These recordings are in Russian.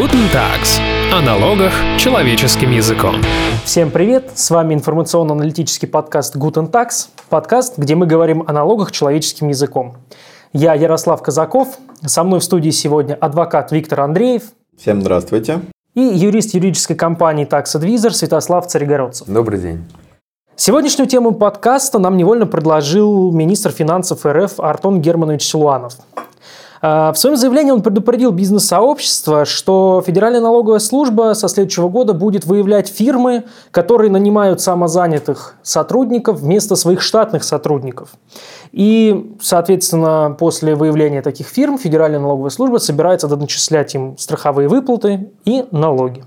Guten Tags. О налогах человеческим языком. Всем привет! С вами информационно-аналитический подкаст Guten Tax, подкаст, где мы говорим о налогах человеческим языком. Я Ярослав Казаков, со мной в студии сегодня адвокат Виктор Андреев. Всем здравствуйте. И юрист юридической компании Tax Advisor Святослав Царегородцев. Добрый день. Сегодняшнюю тему подкаста нам невольно предложил министр финансов РФ Артон Германович Силуанов. А, в своем заявлении он предупредил бизнес-сообщество, что Федеральная налоговая служба со следующего года будет выявлять фирмы, которые нанимают самозанятых сотрудников вместо своих штатных сотрудников. И, соответственно, после выявления таких фирм Федеральная налоговая служба собирается доначислять им страховые выплаты и налоги.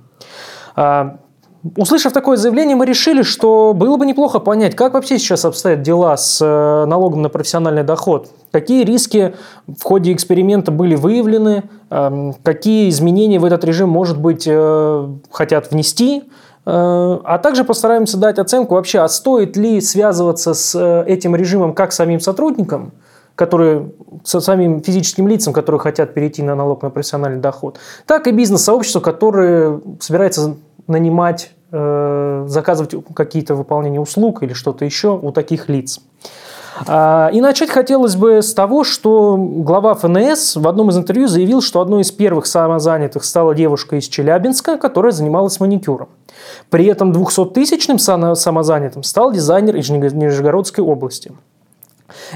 Услышав такое заявление, мы решили, что было бы неплохо понять, как вообще сейчас обстоят дела с э, налогом на профессиональный доход, какие риски в ходе эксперимента были выявлены, эм, какие изменения в этот режим, может быть, э, хотят внести, э, а также постараемся дать оценку вообще, а стоит ли связываться с этим режимом как самим сотрудникам, которые со самим физическим лицам, которые хотят перейти на налог на профессиональный доход, так и бизнес-сообществу, которое собирается нанимать, э, заказывать какие-то выполнения услуг или что-то еще у таких лиц. А, и начать хотелось бы с того, что глава ФНС в одном из интервью заявил, что одной из первых самозанятых стала девушка из Челябинска, которая занималась маникюром. При этом 200-тысячным самозанятым стал дизайнер из Нижегородской области.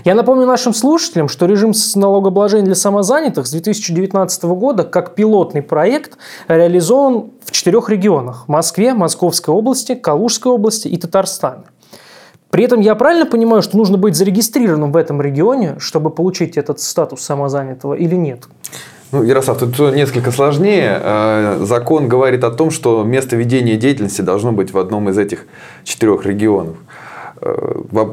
Я напомню нашим слушателям, что режим налогообложения для самозанятых с 2019 года как пилотный проект реализован в четырех регионах – Москве, Московской области, Калужской области и Татарстане. При этом я правильно понимаю, что нужно быть зарегистрированным в этом регионе, чтобы получить этот статус самозанятого или нет? Ну, Ярослав, тут несколько сложнее. Э, закон говорит о том, что место ведения деятельности должно быть в одном из этих четырех регионов.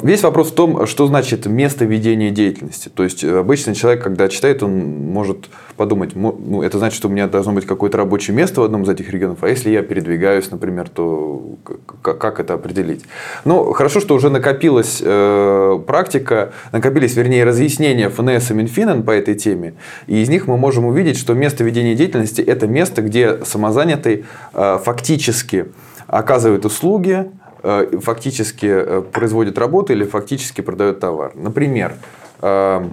Весь вопрос в том, что значит место ведения деятельности. То есть, э, обычный человек, когда читает, он может подумать, ну, это значит, что у меня должно быть какое-то рабочее место в одном из этих регионов, а если я передвигаюсь, например, то как это определить? Ну, хорошо, что уже накопилась э, практика, накопились, вернее, разъяснения ФНС и Минфина по этой теме, и из них мы можем увидеть, что место ведения деятельности – это место, где самозанятый э, фактически оказывает услуги, фактически э, производит работу или фактически продает товар. Например, э,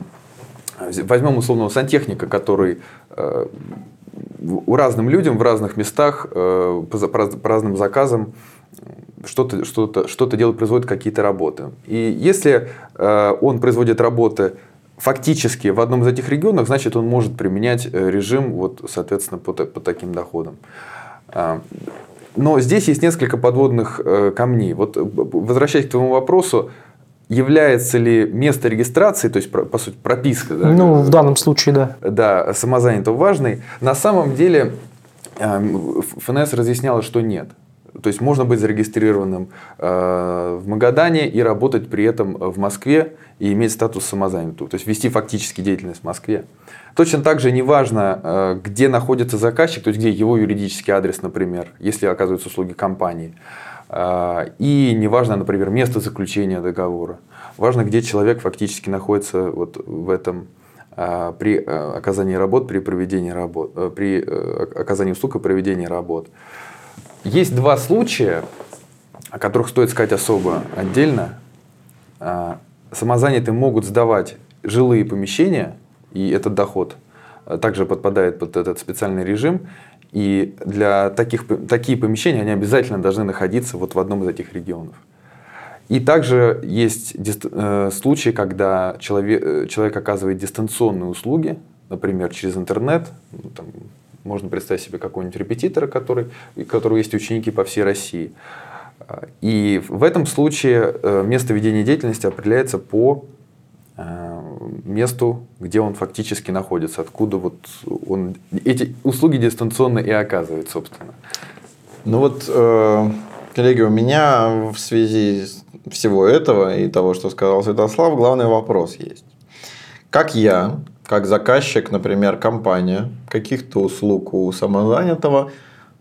возьмем условного сантехника, который у разным людям в разных местах по, разным заказам что-то что -то, что -то делает, производит какие-то работы. И если он производит работы фактически в одном из этих регионов, значит, он может применять режим, вот, соответственно, по, по таким доходам. Но здесь есть несколько подводных э, камней. Вот э, возвращаясь к твоему вопросу, является ли место регистрации, то есть, по сути, прописка, да, ну, в данном случае, да, да, самозанятого важной, на самом деле эм, ФНС разъясняла, что нет. То есть можно быть зарегистрированным э, в Магадане и работать при этом в Москве и иметь статус самозанятого, то есть вести фактически деятельность в Москве. Точно так же неважно, э, где находится заказчик, то есть где его юридический адрес, например, если оказываются услуги компании. Э, и неважно, например, место заключения договора. Важно, где человек фактически находится вот в этом э, при оказании работ, при проведении работ, при оказании услуг и проведении работ. Есть два случая, о которых стоит сказать особо отдельно. Самозанятые могут сдавать жилые помещения и этот доход э, также подпадает под этот специальный режим. И для таких, такие помещения, они обязательно должны находиться вот в одном из этих регионов. И также есть э, случаи, когда человек, э, человек оказывает дистанционные услуги, например, через интернет. Ну, там, можно представить себе какого-нибудь репетитора, который, у которого есть ученики по всей России. И в этом случае место ведения деятельности определяется по месту, где он фактически находится, откуда вот он эти услуги дистанционно и оказывает, собственно. Ну вот, э, коллеги, у меня в связи всего этого и того, что сказал Святослав, главный вопрос есть. Как я, как заказчик, например, компания каких-то услуг у самозанятого,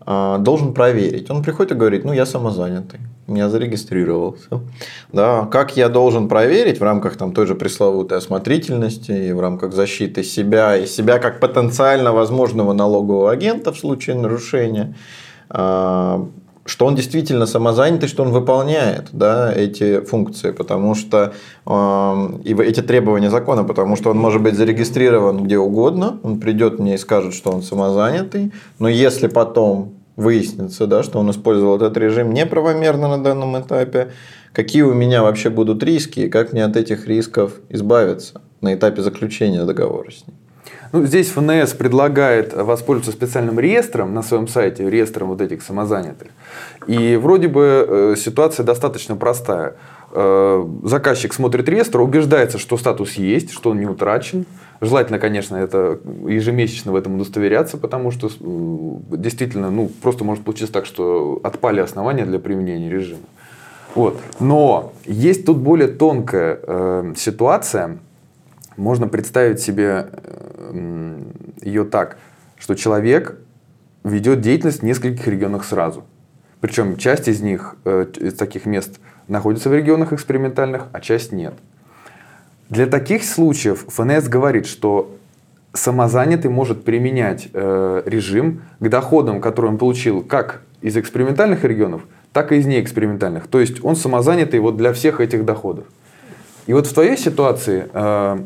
э, должен проверить. Он приходит и говорит, ну я самозанятый. я зарегистрировался. Да, как я должен проверить в рамках там, той же пресловутой осмотрительности и в рамках защиты себя и себя как потенциально возможного налогового агента в случае нарушения, а, что он действительно самозанятый, что он выполняет да, эти функции, потому что э, и эти требования закона, потому что он может быть зарегистрирован где угодно, он придет мне и скажет, что он самозанятый, но если потом выяснится, да, что он использовал этот режим неправомерно на данном этапе, какие у меня вообще будут риски и как мне от этих рисков избавиться на этапе заключения договора с ним. Ну, здесь ФНС предлагает воспользоваться специальным реестром на своем сайте, реестром вот этих самозанятых. И вроде бы э, ситуация достаточно простая. Э, заказчик смотрит реестр, убеждается, что статус есть, что он не утрачен. Желательно, конечно, это ежемесячно в этом удостоверяться, потому что э, действительно, ну, просто может получиться так, что отпали основания для применения режима. Вот. Но есть тут более тонкая э, ситуация. Можно представить себе ее так, что человек ведет деятельность в нескольких регионах сразу. Причем часть из них, э, из таких мест, находится в регионах экспериментальных, а часть нет. Для таких случаев ФНС говорит, что самозанятый может применять э, режим к доходам, которые он получил как из экспериментальных регионов, так и из неэкспериментальных. То есть он самозанятый вот для всех этих доходов. И вот в твоей ситуации э,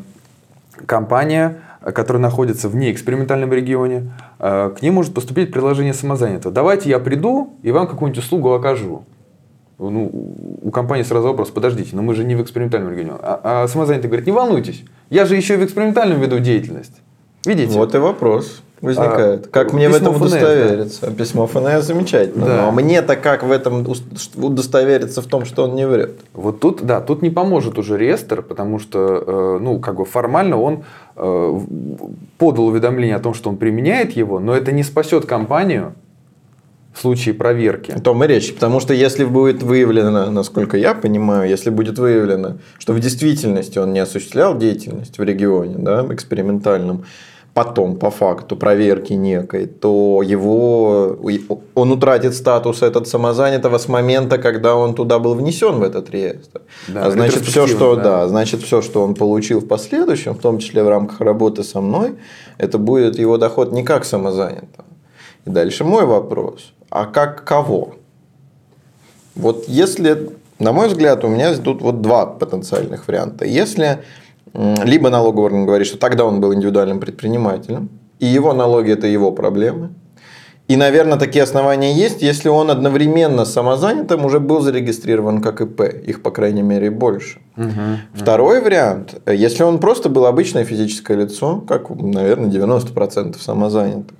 компания который находится в неэкспериментальном регионе, э, к ним может поступить предложение самозанятого. Давайте я приду и вам какую-нибудь услугу окажу. Ну, у компании сразу вопрос, подождите, но мы же не в экспериментальном регионе. А, а самозанятый говорит, не волнуйтесь, я же еще и в экспериментальном веду деятельность. Видите? Вот и вопрос возникает. А, как мне в этом ФНС, удостовериться? Да. Письмо ФНС замечательно. Да. Но мне-то как в этом удостовериться в том, что он не врет? Вот тут, да, тут не поможет уже реестр, потому что, э, ну, как бы формально он э, подал уведомление о том, что он применяет его, но это не спасет компанию в случае проверки. О том и речь. Потому что если будет выявлено, насколько я понимаю, если будет выявлено, что в действительности он не осуществлял деятельность в регионе, да, экспериментальном, потом по факту проверки некой, то его, он утратит статус этот самозанятого с момента, когда он туда был внесен в этот реестр. Да, а значит все, что да. да, значит все, что он получил в последующем, в том числе в рамках работы со мной, это будет его доход не как самозанятого. И дальше мой вопрос: а как кого? Вот если, на мой взгляд, у меня тут вот два потенциальных варианта. Если либо налоговый орган говорит, что тогда он был индивидуальным предпринимателем, и его налоги – это его проблемы. И, наверное, такие основания есть, если он одновременно самозанятым уже был зарегистрирован как ИП. Их, по крайней мере, больше. Угу, Второй угу. вариант, если он просто был обычное физическое лицо, как, наверное, 90% самозанятых.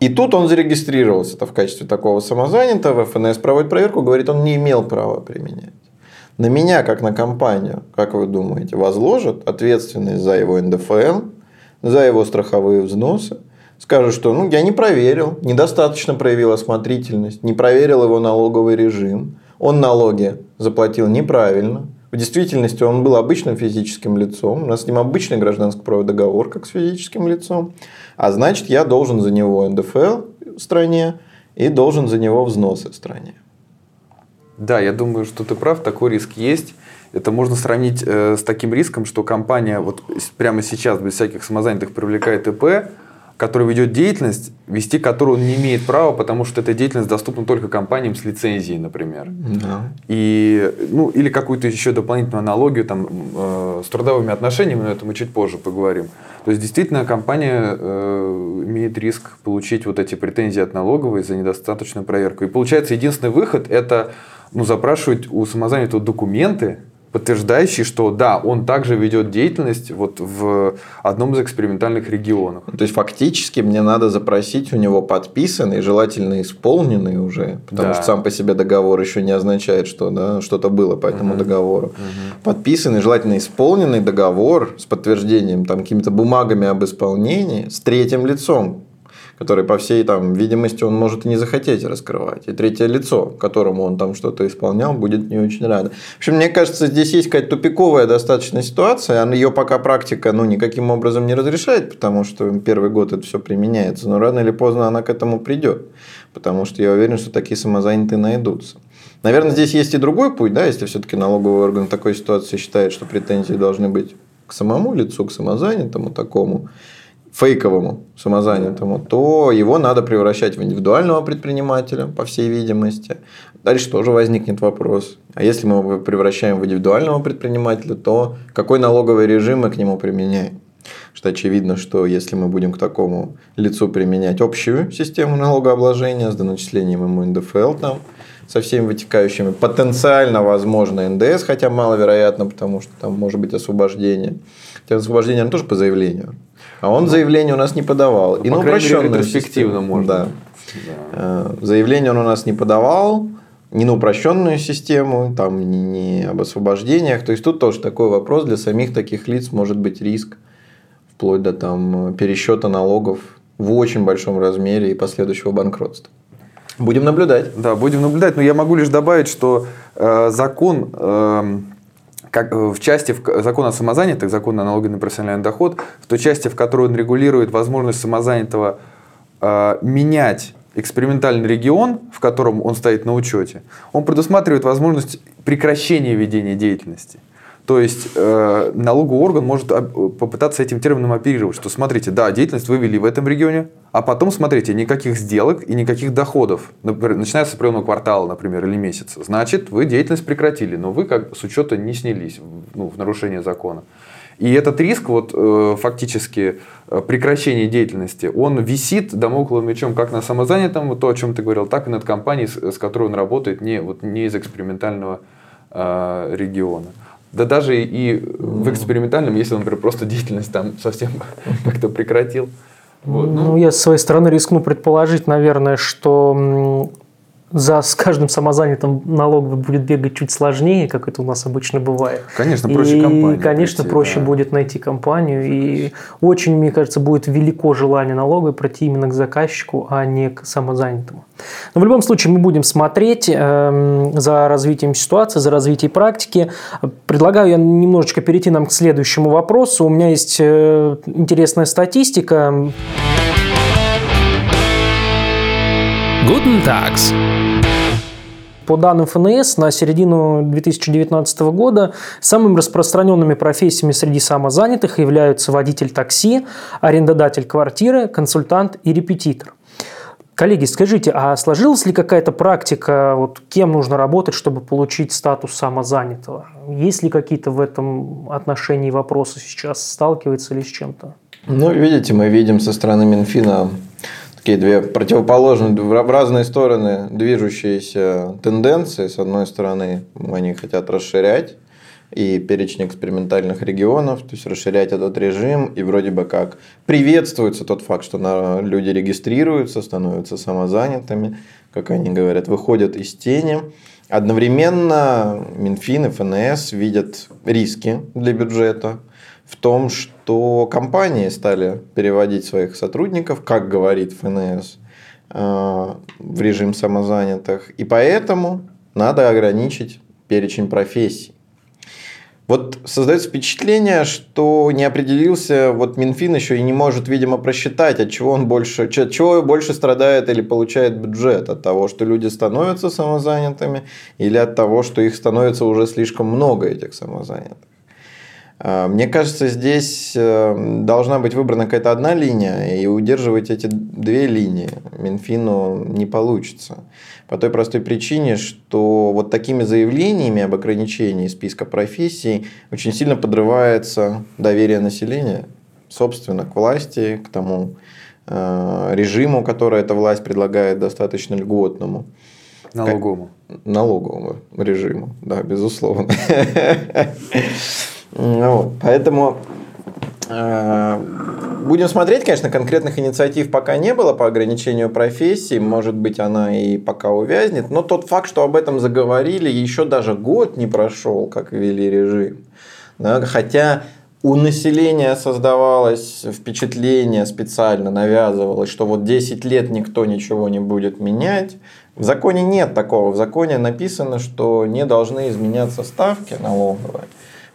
И тут он зарегистрировался в качестве такого самозанятого, ФНС проводит проверку, говорит, он не имел права применять на меня, как на компанию, как вы думаете, возложат ответственность за его НДФЛ, за его страховые взносы, скажут, что ну, я не проверил, недостаточно проявил осмотрительность, не проверил его налоговый режим, он налоги заплатил неправильно, в действительности он был обычным физическим лицом, у нас с ним обычный гражданско-правовой договор, как с физическим лицом, а значит, я должен за него НДФЛ в стране и должен за него взносы в стране. Да, я думаю, что ты прав, такой риск есть. Это можно сравнить э, с таким риском, что компания вот прямо сейчас без всяких самозанятых привлекает ИП, который ведет деятельность, вести которую он не имеет права, потому что эта деятельность доступна только компаниям с лицензией, например. Да. И, ну, или какую-то еще дополнительную аналогию там, э, с трудовыми отношениями, но это мы чуть позже поговорим. То есть, действительно, компания э, имеет риск получить вот эти претензии от налоговой за недостаточную проверку. И получается, единственный выход – это ну, запрашивать у самозанятого документы, подтверждающие, что да, он также ведет деятельность вот в одном из экспериментальных регионов. То есть фактически мне надо запросить у него подписанный, желательно исполненный уже, потому да. что сам по себе договор еще не означает, что да, что-то было по этому угу. договору. Угу. Подписанный, желательно исполненный договор с подтверждением там какими-то бумагами об исполнении с третьим лицом, который по всей там видимости он может и не захотеть раскрывать. И третье лицо, которому он там что-то исполнял, будет не очень радо. В общем, мне кажется, здесь есть какая-то тупиковая достаточно ситуация. Ее пока практика ну, никаким образом не разрешает, потому что первый год это все применяется. Но рано или поздно она к этому придет. Потому что я уверен, что такие самозанятые найдутся. Наверное, здесь есть и другой путь, да, если все-таки налоговый орган в такой ситуации считает, что претензии должны быть к самому лицу, к самозанятому такому, фейковому самозанятому, то его надо превращать в индивидуального предпринимателя, по всей видимости. Дальше тоже возникнет вопрос. А если мы его превращаем в индивидуального предпринимателя, то какой налоговый режим мы к нему применяем? Что очевидно, что если мы будем к такому лицу применять общую систему налогообложения с доначислением ему НДФЛ там, со всеми вытекающими, потенциально возможно НДС, хотя маловероятно, потому что там может быть освобождение. Хотя освобождение оно тоже по заявлению. А он ну, заявление у нас не подавал. Ну, и на упрощенную ретроспективно можно. Да. да. Заявление он у нас не подавал не на упрощенную систему, там не об освобождениях. То есть тут тоже такой вопрос для самих таких лиц может быть риск вплоть до там пересчета налогов в очень большом размере и последующего банкротства. Будем наблюдать. Да, будем наблюдать. Но я могу лишь добавить, что э, закон э, как, в части в, закон о самозанятых, закон о налоге на профессиональный доход, в той части, в которой он регулирует возможность самозанятого э, менять экспериментальный регион, в котором он стоит на учете, он предусматривает возможность прекращения ведения деятельности. То есть э, налоговый орган может попытаться этим термином оперировать, что смотрите, да, деятельность вы вели в этом регионе, а потом смотрите, никаких сделок и никаких доходов, например, начиная с определенного квартала, например, или месяца. Значит, вы деятельность прекратили, но вы как с учета не снялись ну, в нарушение закона. И этот риск вот, э, фактически э, прекращения деятельности, он висит домокловым мечом как на самозанятом, то, о чем ты говорил, так и над компанией, с, с которой он работает не, вот, не из экспериментального э, региона. Да даже и в экспериментальном, если он, например, просто деятельность там совсем как-то прекратил. Вот, ну. ну, я с своей стороны рискну предположить, наверное, что за с каждым самозанятым налоговый будет бегать чуть сложнее, как это у нас обычно бывает. Конечно, проще и, компанию. конечно, пройти, проще да. будет найти компанию. И очень, мне кажется, будет велико желание налоговой пройти именно к заказчику, а не к самозанятому. Но в любом случае мы будем смотреть э, за развитием ситуации, за развитием практики. Предлагаю я немножечко перейти нам к следующему вопросу. У меня есть э, интересная статистика. Guten Tags. По данным ФНС, на середину 2019 года самыми распространенными профессиями среди самозанятых являются водитель такси, арендодатель квартиры, консультант и репетитор. Коллеги, скажите, а сложилась ли какая-то практика, вот кем нужно работать, чтобы получить статус самозанятого? Есть ли какие-то в этом отношении вопросы сейчас? Сталкивается ли с чем-то? Ну, видите, мы видим со стороны Минфина такие две противоположные, в разные стороны движущиеся тенденции. С одной стороны, они хотят расширять и перечень экспериментальных регионов, то есть расширять этот режим, и вроде бы как приветствуется тот факт, что люди регистрируются, становятся самозанятыми, как они говорят, выходят из тени. Одновременно Минфин и ФНС видят риски для бюджета, в том, что компании стали переводить своих сотрудников, как говорит ФНС, э, в режим самозанятых. И поэтому надо ограничить перечень профессий. Вот создается впечатление, что не определился, вот Минфин еще и не может, видимо, просчитать, от чего он больше, от чего больше страдает или получает бюджет, от того, что люди становятся самозанятыми, или от того, что их становится уже слишком много, этих самозанятых. А, мне кажется, здесь э, должна быть выбрана какая-то одна линия, и удерживать эти две линии Минфину не получится. По той простой причине, что вот такими заявлениями об ограничении списка профессий очень сильно подрывается доверие населения, собственно, к власти, к тому э, режиму, который эта власть предлагает, достаточно льготному. Налоговому. Налоговому режиму, да, безусловно. Вот. Поэтому э, будем смотреть, конечно, конкретных инициатив пока не было по ограничению профессий, может быть, она и пока увязнет, но тот факт, что об этом заговорили, еще даже год не прошел, как ввели режим. Да, хотя у населения создавалось впечатление специально, навязывалось, что вот 10 лет никто ничего не будет менять. В законе нет такого. В законе написано, что не должны изменяться ставки налоговые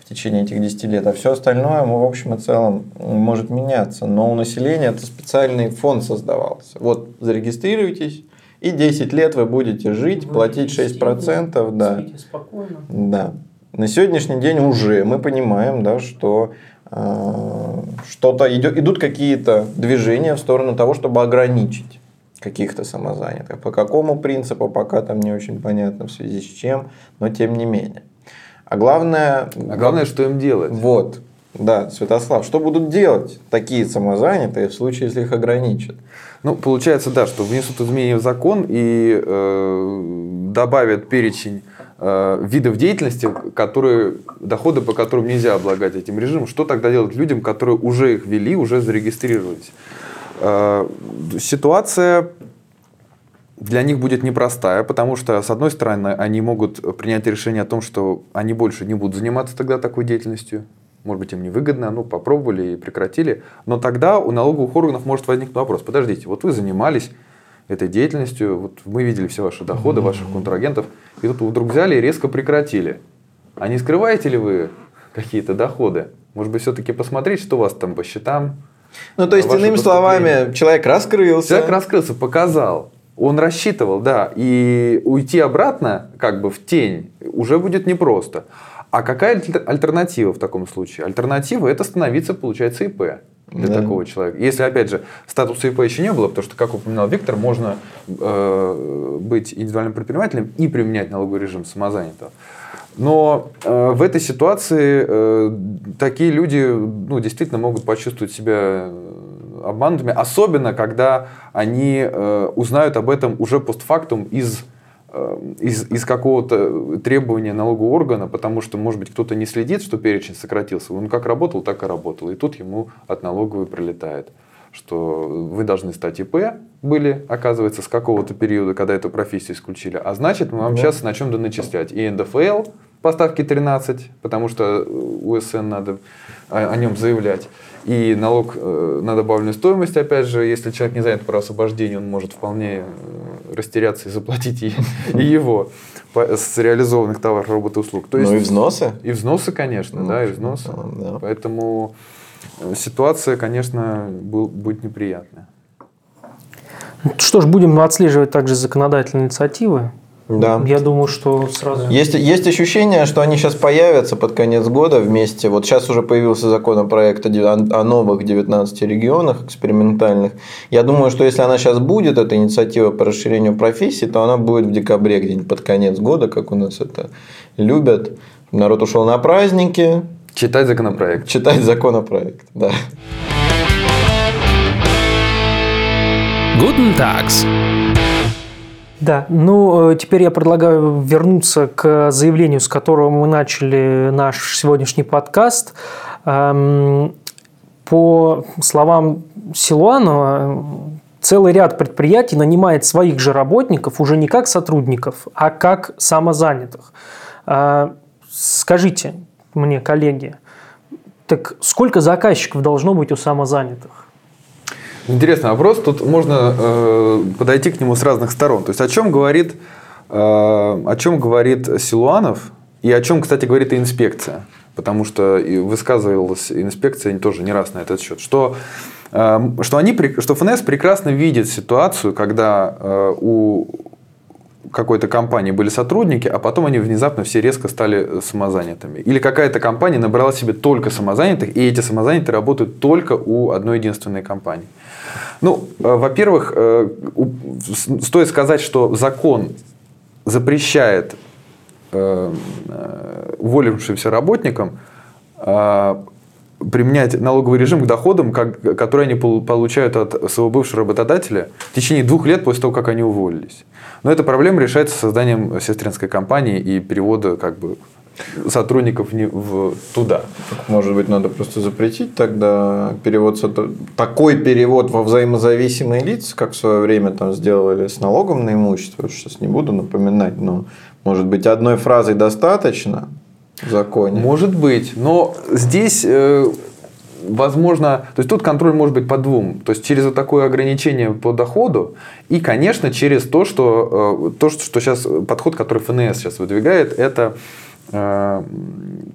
в течение этих 10 лет, а все остальное, в общем и целом, может меняться. Но у населения это специальный фонд создавался. Вот зарегистрируйтесь, И 10 лет вы будете жить, платить 6%, да. спокойно. Да. На сегодняшний день уже мы понимаем, да, что э, что-то идет, идут какие-то движения в сторону того, чтобы ограничить каких-то самозанятых. По какому принципу, пока там не очень понятно в связи с чем, но тем не менее. А главное... А главное, что им делать? Вот. Да, Святослав, что будут делать такие самозанятые в случае, если их ограничат? Ну, получается, да, что внесут изменения в закон и э, добавят перечень э, видов деятельности, которые, доходы по которым нельзя облагать этим режимом. Что тогда делать людям, которые уже их ввели, уже зарегистрировались? Э, ситуация для них будет непростая, потому что, с одной стороны, они могут принять решение о том, что они больше не будут заниматься тогда такой деятельностью, может быть, им невыгодно, ну, попробовали и прекратили. Но тогда у налоговых органов может возникнуть вопрос. Подождите, вот вы занимались этой деятельностью, вот мы видели все ваши доходы, ваших контрагентов, и тут вдруг взяли и резко прекратили. А не скрываете ли вы какие-то доходы? Может быть, все-таки посмотреть, что у вас там по счетам? Ну, то есть, иными словами, человек раскрылся. Человек раскрылся, показал. Он рассчитывал, да, и уйти обратно, как бы в тень, уже будет непросто. А какая альтернатива в таком случае? Альтернатива это становиться, получается, ИП для да. такого человека. Если, опять же, статуса ИП еще не было, потому что, как упоминал Виктор, можно э, быть индивидуальным предпринимателем и применять налоговый режим самозанятого. Но э, в этой ситуации э, такие люди ну, действительно могут почувствовать себя обманутыми, особенно когда они э, узнают об этом уже постфактум из Э, из, из какого-то требования налогового органа, потому что, может быть, кто-то не следит, что перечень сократился. Он как работал, так и работал. И тут ему от налоговой прилетает, что вы должны стать ИП, были, оказывается, с какого-то периода, когда эту профессию исключили. А значит, мы вам да. сейчас начнем доначислять и НДФЛ по ставке 13, потому что УСН надо о, о нем заявлять. И налог э, на добавленную стоимость, опять же, если человек не занят по освобождению, он может вполне э, растеряться и заплатить и, и его с реализованных товаров, работы, услуг. То есть, ну и взносы? И взносы, конечно, ну, да, и взносы. Да. Поэтому э, ситуация, конечно, был, будет неприятная. Что ж, будем отслеживать также законодательные инициативы. Да. Я думаю, что сразу... Есть, есть ощущение, что они сейчас появятся под конец года вместе. Вот сейчас уже появился законопроект о, о новых 19 регионах экспериментальных. Я думаю, что если она сейчас будет, эта инициатива по расширению профессий, то она будет в декабре где-нибудь под конец года, как у нас это любят. Народ ушел на праздники. Читать законопроект. Читать законопроект, да. Guten Tags. Да, ну э, теперь я предлагаю вернуться к заявлению, с которого мы начали наш сегодняшний подкаст. Эм, по словам Силуанова, целый ряд предприятий нанимает своих же работников уже не как сотрудников, а как самозанятых. Э, скажите мне, коллеги, так сколько заказчиков должно быть у самозанятых? Интересный вопрос. Тут можно э, подойти к нему с разных сторон. То есть о чем говорит, э, о чем говорит Силуанов и о чем, кстати, говорит и инспекция. Потому что высказывалась инспекция тоже не раз на этот счет. Что, э, что, они, что ФНС прекрасно видит ситуацию, когда э, у какой-то компании были сотрудники, а потом они внезапно все резко стали самозанятыми. Или какая-то компания набрала себе только самозанятых, и эти самозанятые работают только у одной единственной компании. Ну, э, во-первых, э, стоит сказать, что закон запрещает э, уволившимся работникам применять налоговый режим к доходам, как, которые они получают от своего бывшего работодателя в течение двух лет после того, как они уволились. Но эта проблема решается созданием сестринской компании и перевода как бы, сотрудников не в туда. Может быть, надо просто запретить тогда перевод такой перевод во взаимозависимые лица, как в свое время там сделали с налогом на имущество. Сейчас не буду напоминать, но может быть одной фразой достаточно законе. Может быть, но здесь э, возможно, то есть тут контроль может быть по двум, то есть через вот такое ограничение по доходу и, конечно, через то, что э, то, что сейчас подход, который ФНС сейчас выдвигает, это Э,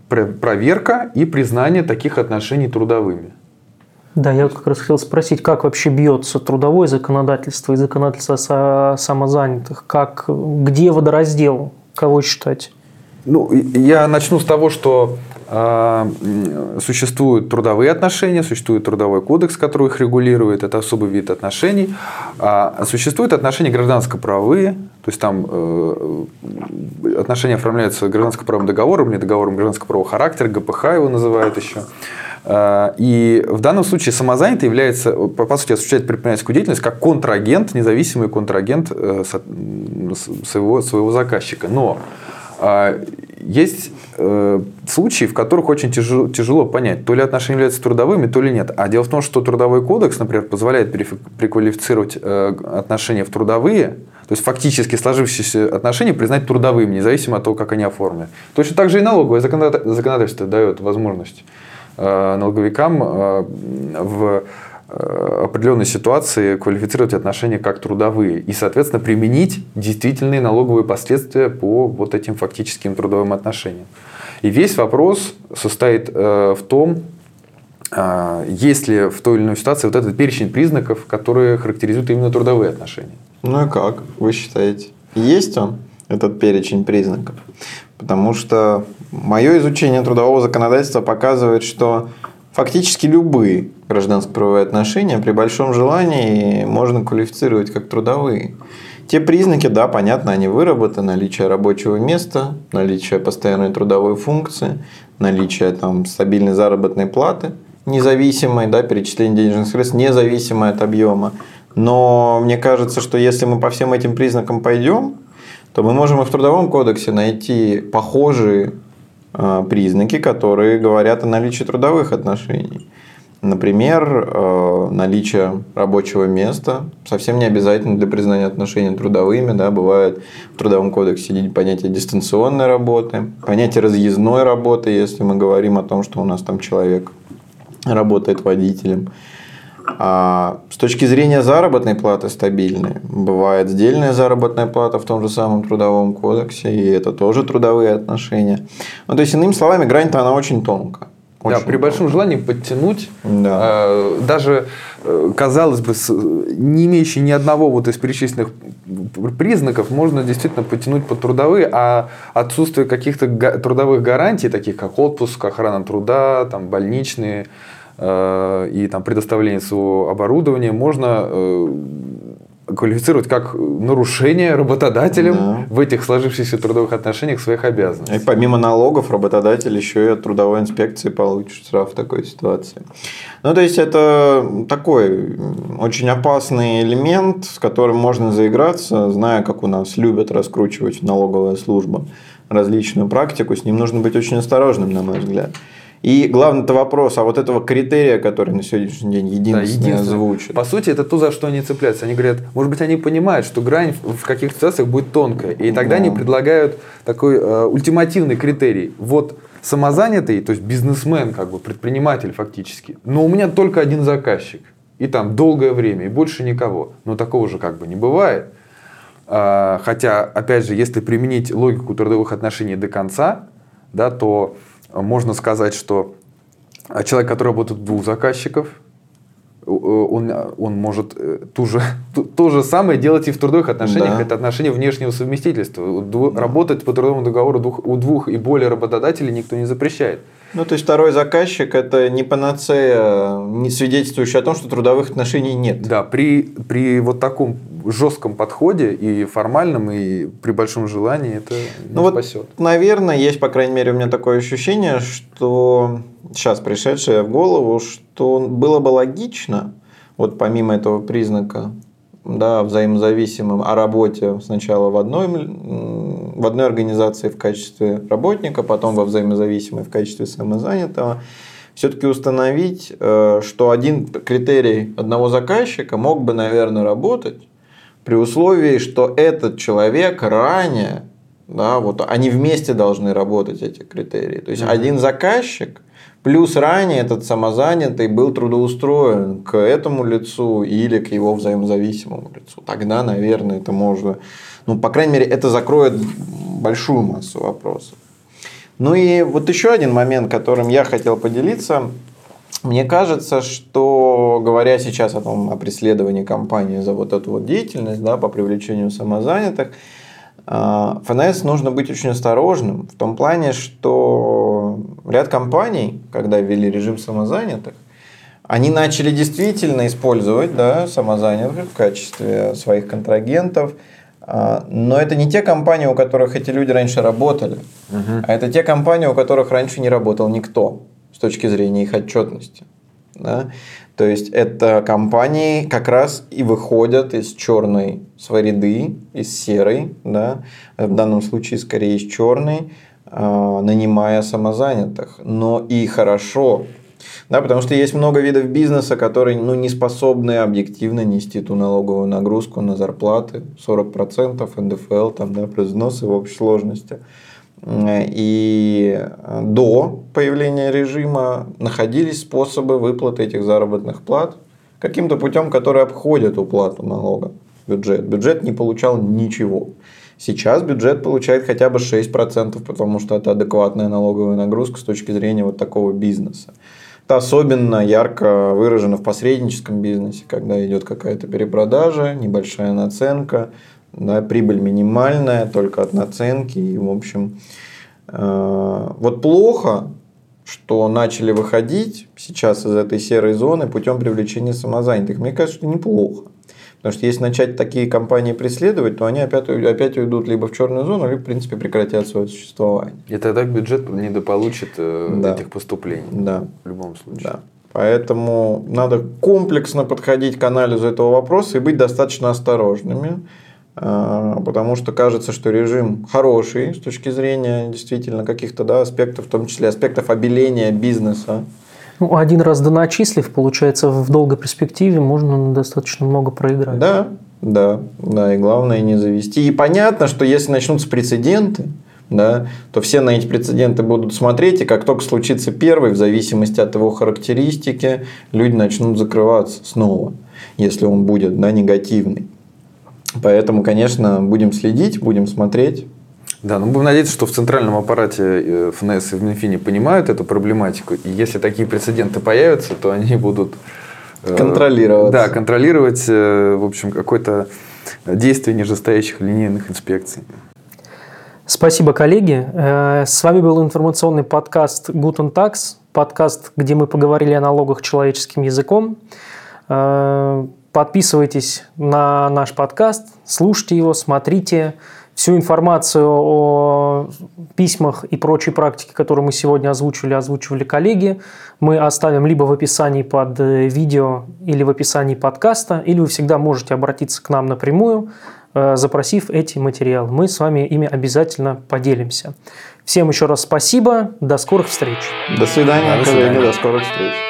проверка и признание таких отношений трудовыми. Да, я как раз хотел спросить, как вообще бьется трудовое законодательство и законодательство самозанятых? Как, где водораздел? Кого считать? Ну, я начну с того, что э, существуют трудовые отношения, существует трудовой кодекс, который их регулирует, это особый вид отношений. А существуют отношения гражданско-правовые, то есть там э, отношения оформляются гражданско-правовым договором или договором гражданско-правового характера, ГПХ его называют еще. Э, и в данном случае самозанятый является, по сути, осуществляет предпринимательскую деятельность как контрагент, независимый контрагент э, своего, своего заказчика. Но э, есть случаи, в которых очень тяжело, тяжело понять, то ли отношения являются трудовыми, то ли нет. А дело в том, что трудовой кодекс, например, позволяет переквалифицировать отношения в трудовые, то есть фактически сложившиеся отношения признать трудовыми, независимо от того, как они оформлены. Точно так же и налоговое законодательство дает возможность Э, налоговикам э, в э, определенной ситуации квалифицировать отношения как трудовые и, соответственно, применить действительные налоговые последствия по вот этим фактическим трудовым отношениям. И весь вопрос состоит в том, есть ли в той или иной ситуации вот этот перечень признаков, которые характеризуют именно трудовые отношения. Ну и как, вы считаете? Есть он, этот перечень признаков? Потому что мое изучение трудового законодательства показывает, что фактически любые гражданско-правовые отношения при большом желании можно квалифицировать как трудовые. Те признаки, да, понятно, они выработаны. Наличие рабочего места, наличие постоянной трудовой функции, наличие там, стабильной заработной платы, независимой, да, перечисление денежных средств, независимое от объема. Но мне кажется, что если мы по всем этим признакам пойдем, то мы можем и в Трудовом кодексе найти похожие э, признаки, которые говорят о наличии трудовых отношений. Например, э, наличие рабочего места совсем не обязательно для признания отношений трудовыми. Да, бывает в Трудовом кодексе понятие дистанционной работы, понятие разъездной работы, если мы говорим о том, что у нас там человек работает водителем. А с точки зрения заработной платы стабильные. Бывает сдельная заработная плата в том же самом трудовом кодексе, и это тоже трудовые отношения. Ну, то есть, иными словами, грань-то она очень тонкая. Очень да, при большом желании подтянуть, да. э, даже, э, казалось бы, с, не имеющий ни одного вот из перечисленных признаков, можно действительно подтянуть под трудовые, а отсутствие каких-то трудовых гарантий, таких как отпуск, охрана труда, там, больничные, Э, и там, предоставление своего оборудования можно э, квалифицировать как нарушение работодателем да. в этих сложившихся трудовых отношениях своих обязанностей. И помимо налогов работодатель еще и от трудовой инспекции получит штраф в такой ситуации. Ну, то есть, это такой очень опасный элемент, с которым можно заиграться, зная, как у нас любят раскручивать налоговая служба различную практику, с ним нужно быть очень осторожным, на мой взгляд. И главный-то вопрос, а вот этого критерия, который на сегодняшний день единственный да, озвучен. По сути, это то, за что они цепляются. Они говорят, может быть, они понимают, что грань в каких-то ситуациях будет тонкая. И тогда да. они предлагают такой э, ультимативный критерий. Вот самозанятый, то есть бизнесмен, как бы предприниматель фактически, но у меня только один заказчик. И там долгое время, и больше никого. Но такого же как бы не бывает. А, хотя, опять же, если применить логику трудовых отношений до конца, да, то можно сказать, что человек, который работает у двух заказчиков, э, он, он может э, ту же, то, то же самое делать и в трудовых отношениях. Да. Это отношение внешнего совместительства. Работать по трудовому договору двух, у двух и более работодателей никто не запрещает. Ну, то есть второй заказчик это не панацея, не свидетельствующая о том, что трудовых отношений нет. Да, при, при вот таком жестком подходе и формальном, и при большом желании это не ну спасет. Вот, наверное, есть, по крайней мере, у меня такое ощущение, что сейчас пришедшее в голову, что было бы логично, вот помимо этого признака да, взаимозависимым о работе сначала в одной, в одной организации в качестве работника, потом во взаимозависимой в качестве самозанятого, все-таки установить, э, что один критерий одного заказчика мог бы, наверное, работать при условии, что этот человек ранее, да, вот они вместе должны работать эти критерии. То есть mm-hmm. один заказчик Плюс ранее этот самозанятый был трудоустроен к этому лицу или к его взаимозависимому лицу. Тогда, наверное, это можно, ну, по крайней мере, это закроет большую массу вопросов. Ну и вот еще один момент, которым я хотел поделиться. Мне кажется, что говоря сейчас о, том, о преследовании компании за вот эту вот деятельность, да, по привлечению самозанятых, ФНС нужно быть очень осторожным в том плане, что ряд компаний, когда ввели режим самозанятых, они начали действительно использовать да, самозанятых в качестве своих контрагентов, а, но это не те компании, у которых эти люди раньше работали, угу. а это те компании, у которых раньше не работал никто с точки зрения их отчетности. Да? То есть это компании как раз и выходят из черной своей из серой, да? в данном случае скорее из черной, а, нанимая самозанятых. Но и хорошо, да, потому что есть много видов бизнеса, которые ну, не способны объективно нести ту налоговую нагрузку на зарплаты, 40% НДФЛ, там, да, плюс взносы в общей сложности. И до появления режима находились способы выплаты этих заработных плат каким-то путем, который обходит уплату налога бюджет. Бюджет не получал ничего. Сейчас бюджет получает хотя бы 6%, потому что это адекватная налоговая нагрузка с точки зрения вот такого бизнеса. Это особенно ярко выражено в посредническом бизнесе, когда идет какая-то перепродажа, небольшая наценка, да, прибыль минимальная, только от наценки. И, в общем, э, вот плохо, что начали выходить сейчас из этой серой зоны путем привлечения самозанятых. Мне кажется, что неплохо. Потому что если начать такие компании преследовать, то они опять, опять уйдут либо в черную зону, либо, в принципе, прекратят свое существование. И тогда бюджет недополучит э, да. этих поступлений. Да. В любом случае. Да. Поэтому надо комплексно подходить к анализу этого вопроса и быть достаточно осторожными. А, потому что кажется, что режим хороший с точки зрения действительно каких-то да, аспектов, в том числе аспектов обеления бизнеса. Ну, один раз доначислив, получается, в долгой перспективе можно достаточно много проиграть. Да, да, да, и главное не завести. И понятно, что если начнутся прецеденты, да, то все на эти прецеденты будут смотреть, и как только случится первый, в зависимости от его характеристики, люди начнут закрываться снова, если он будет да, негативный. Поэтому, конечно, будем следить, будем смотреть. Да, ну будем надеяться, что в центральном аппарате э, ФНС и в Минфине понимают эту проблематику. И если такие прецеденты появятся, то они будут э, контролировать. Да, контролировать, э, в общем, какое-то действие нижестоящих линейных инспекций. Спасибо, коллеги. С вами был информационный подкаст Guten Tax, подкаст, где мы поговорили о налогах человеческим языком. Подписывайтесь на наш подкаст, слушайте его, смотрите. Всю информацию о письмах и прочей практике, которую мы сегодня озвучивали, озвучивали коллеги, мы оставим либо в описании под э, видео или в описании подкаста, или вы всегда можете обратиться к нам напрямую, э, запросив эти материалы. Мы с вами ими обязательно поделимся. Всем еще раз спасибо, до скорых встреч. До свидания, до свидания. коллеги, до скорых встреч.